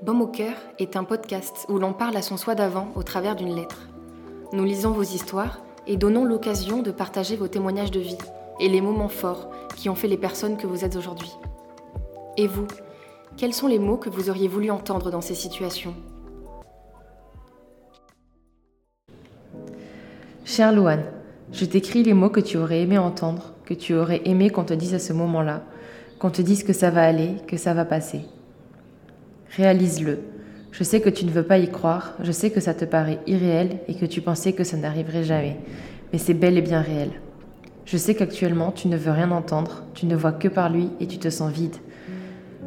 Baume au cœur est un podcast où l'on parle à son soi d'avant au travers d'une lettre. Nous lisons vos histoires et donnons l'occasion de partager vos témoignages de vie et les moments forts qui ont fait les personnes que vous êtes aujourd'hui. Et vous, quels sont les mots que vous auriez voulu entendre dans ces situations? Cher Louane, je t'écris les mots que tu aurais aimé entendre, que tu aurais aimé qu'on te dise à ce moment-là, qu'on te dise que ça va aller, que ça va passer. Réalise-le. Je sais que tu ne veux pas y croire, je sais que ça te paraît irréel et que tu pensais que ça n'arriverait jamais, mais c'est bel et bien réel. Je sais qu'actuellement tu ne veux rien entendre, tu ne vois que par lui et tu te sens vide.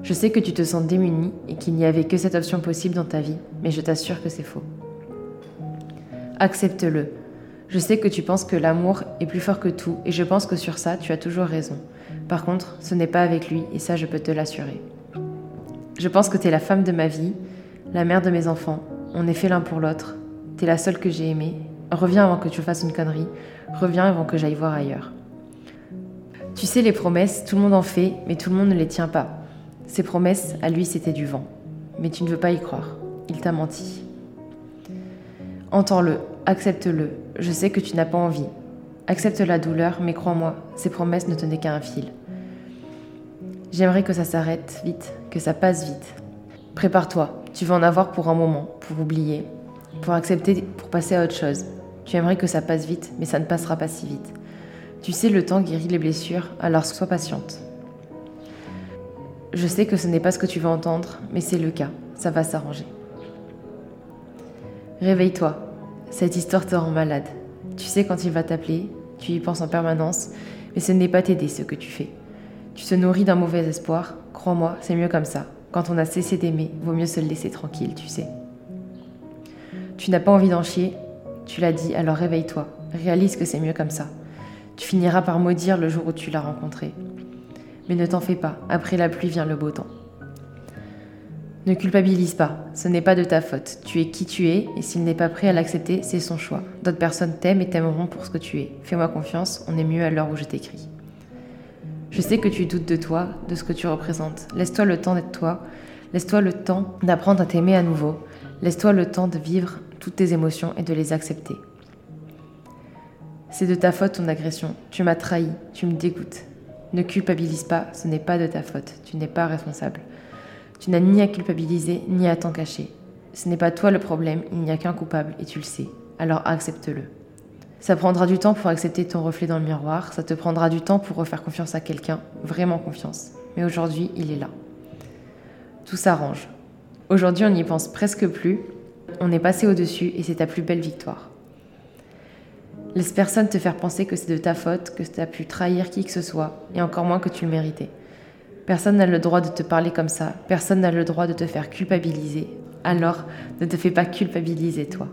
Je sais que tu te sens démuni et qu'il n'y avait que cette option possible dans ta vie, mais je t'assure que c'est faux. Accepte-le. Je sais que tu penses que l'amour est plus fort que tout et je pense que sur ça tu as toujours raison. Par contre, ce n'est pas avec lui et ça je peux te l'assurer. Je pense que tu es la femme de ma vie, la mère de mes enfants. On est fait l'un pour l'autre. Tu es la seule que j'ai aimée. Reviens avant que tu fasses une connerie. Reviens avant que j'aille voir ailleurs. Tu sais, les promesses, tout le monde en fait, mais tout le monde ne les tient pas. Ces promesses, à lui, c'était du vent. Mais tu ne veux pas y croire. Il t'a menti. Entends-le, accepte-le. Je sais que tu n'as pas envie. Accepte la douleur, mais crois-moi, ces promesses ne tenaient qu'à un fil. J'aimerais que ça s'arrête vite, que ça passe vite. Prépare-toi, tu vas en avoir pour un moment, pour oublier, pour accepter, pour passer à autre chose. Tu aimerais que ça passe vite, mais ça ne passera pas si vite. Tu sais, le temps guérit les blessures, alors sois patiente. Je sais que ce n'est pas ce que tu veux entendre, mais c'est le cas, ça va s'arranger. Réveille-toi, cette histoire te rend malade. Tu sais quand il va t'appeler, tu y penses en permanence, mais ce n'est pas t'aider ce que tu fais. Tu te nourris d'un mauvais espoir, crois-moi, c'est mieux comme ça. Quand on a cessé d'aimer, vaut mieux se laisser tranquille, tu sais. Tu n'as pas envie d'en chier, tu l'as dit, alors réveille-toi, réalise que c'est mieux comme ça. Tu finiras par maudire le jour où tu l'as rencontré. Mais ne t'en fais pas, après la pluie vient le beau temps. Ne culpabilise pas, ce n'est pas de ta faute. Tu es qui tu es, et s'il n'est pas prêt à l'accepter, c'est son choix. D'autres personnes t'aiment et t'aimeront pour ce que tu es. Fais-moi confiance, on est mieux à l'heure où je t'écris. Je sais que tu doutes de toi, de ce que tu représentes. Laisse-toi le temps d'être toi. Laisse-toi le temps d'apprendre à t'aimer à nouveau. Laisse-toi le temps de vivre toutes tes émotions et de les accepter. C'est de ta faute ton agression. Tu m'as trahi, tu me dégoûtes. Ne culpabilise pas, ce n'est pas de ta faute. Tu n'es pas responsable. Tu n'as ni à culpabiliser, ni à t'en cacher. Ce n'est pas toi le problème, il n'y a qu'un coupable et tu le sais. Alors accepte-le. Ça prendra du temps pour accepter ton reflet dans le miroir, ça te prendra du temps pour refaire confiance à quelqu'un, vraiment confiance. Mais aujourd'hui, il est là. Tout s'arrange. Aujourd'hui, on n'y pense presque plus, on est passé au-dessus et c'est ta plus belle victoire. Laisse personne te faire penser que c'est de ta faute, que tu as pu trahir qui que ce soit, et encore moins que tu le méritais. Personne n'a le droit de te parler comme ça, personne n'a le droit de te faire culpabiliser. Alors, ne te fais pas culpabiliser, toi.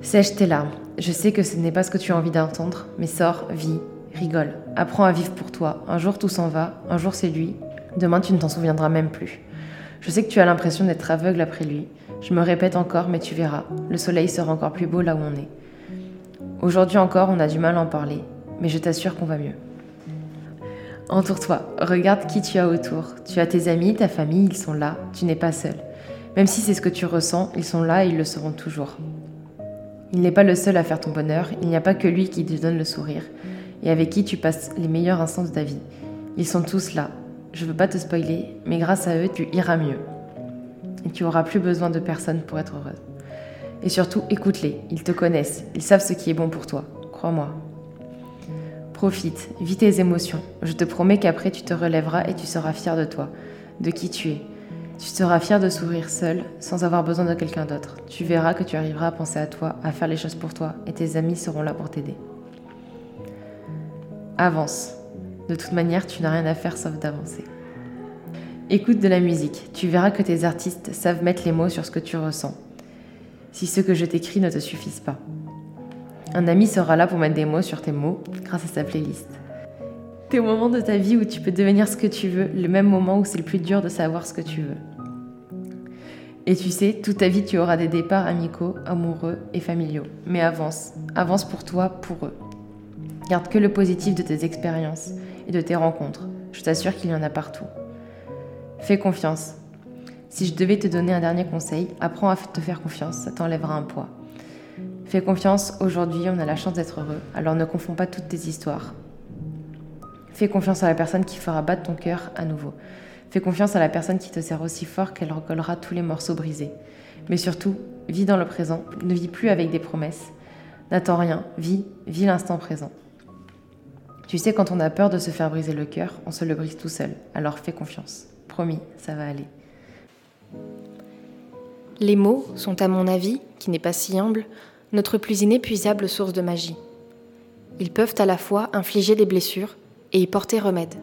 Sèche tes larmes. Je sais que ce n'est pas ce que tu as envie d'entendre, mais sors, vis, rigole. Apprends à vivre pour toi. Un jour tout s'en va, un jour c'est lui. Demain tu ne t'en souviendras même plus. Je sais que tu as l'impression d'être aveugle après lui. Je me répète encore, mais tu verras. Le soleil sera encore plus beau là où on est. Aujourd'hui encore, on a du mal à en parler, mais je t'assure qu'on va mieux. Entoure-toi, regarde qui tu as autour. Tu as tes amis, ta famille, ils sont là, tu n'es pas seul. Même si c'est ce que tu ressens, ils sont là et ils le seront toujours. Il n'est pas le seul à faire ton bonheur, il n'y a pas que lui qui te donne le sourire, et avec qui tu passes les meilleurs instants de ta vie. Ils sont tous là. Je veux pas te spoiler, mais grâce à eux, tu iras mieux. Et tu auras plus besoin de personne pour être heureuse. Et surtout, écoute-les, ils te connaissent, ils savent ce qui est bon pour toi, crois-moi. Profite, vis tes émotions. Je te promets qu'après tu te relèveras et tu seras fier de toi, de qui tu es, tu seras fier de sourire seul, sans avoir besoin de quelqu'un d'autre. Tu verras que tu arriveras à penser à toi, à faire les choses pour toi, et tes amis seront là pour t'aider. Avance. De toute manière, tu n'as rien à faire sauf d'avancer. Écoute de la musique. Tu verras que tes artistes savent mettre les mots sur ce que tu ressens. Si ce que je t'écris ne te suffisent pas. Un ami sera là pour mettre des mots sur tes mots grâce à sa playlist. T'es au moment de ta vie où tu peux devenir ce que tu veux, le même moment où c'est le plus dur de savoir ce que tu veux. Et tu sais, toute ta vie, tu auras des départs amicaux, amoureux et familiaux. Mais avance, avance pour toi, pour eux. Garde que le positif de tes expériences et de tes rencontres. Je t'assure qu'il y en a partout. Fais confiance. Si je devais te donner un dernier conseil, apprends à te faire confiance, ça t'enlèvera un poids. Fais confiance, aujourd'hui on a la chance d'être heureux, alors ne confonds pas toutes tes histoires. Fais confiance à la personne qui fera battre ton cœur à nouveau. Fais confiance à la personne qui te sert aussi fort qu'elle recollera tous les morceaux brisés. Mais surtout, vis dans le présent, ne vis plus avec des promesses. N'attends rien, vis, vis l'instant présent. Tu sais, quand on a peur de se faire briser le cœur, on se le brise tout seul. Alors fais confiance. Promis, ça va aller. Les mots sont, à mon avis, qui n'est pas si humble, notre plus inépuisable source de magie. Ils peuvent à la fois infliger des blessures et y porter remède.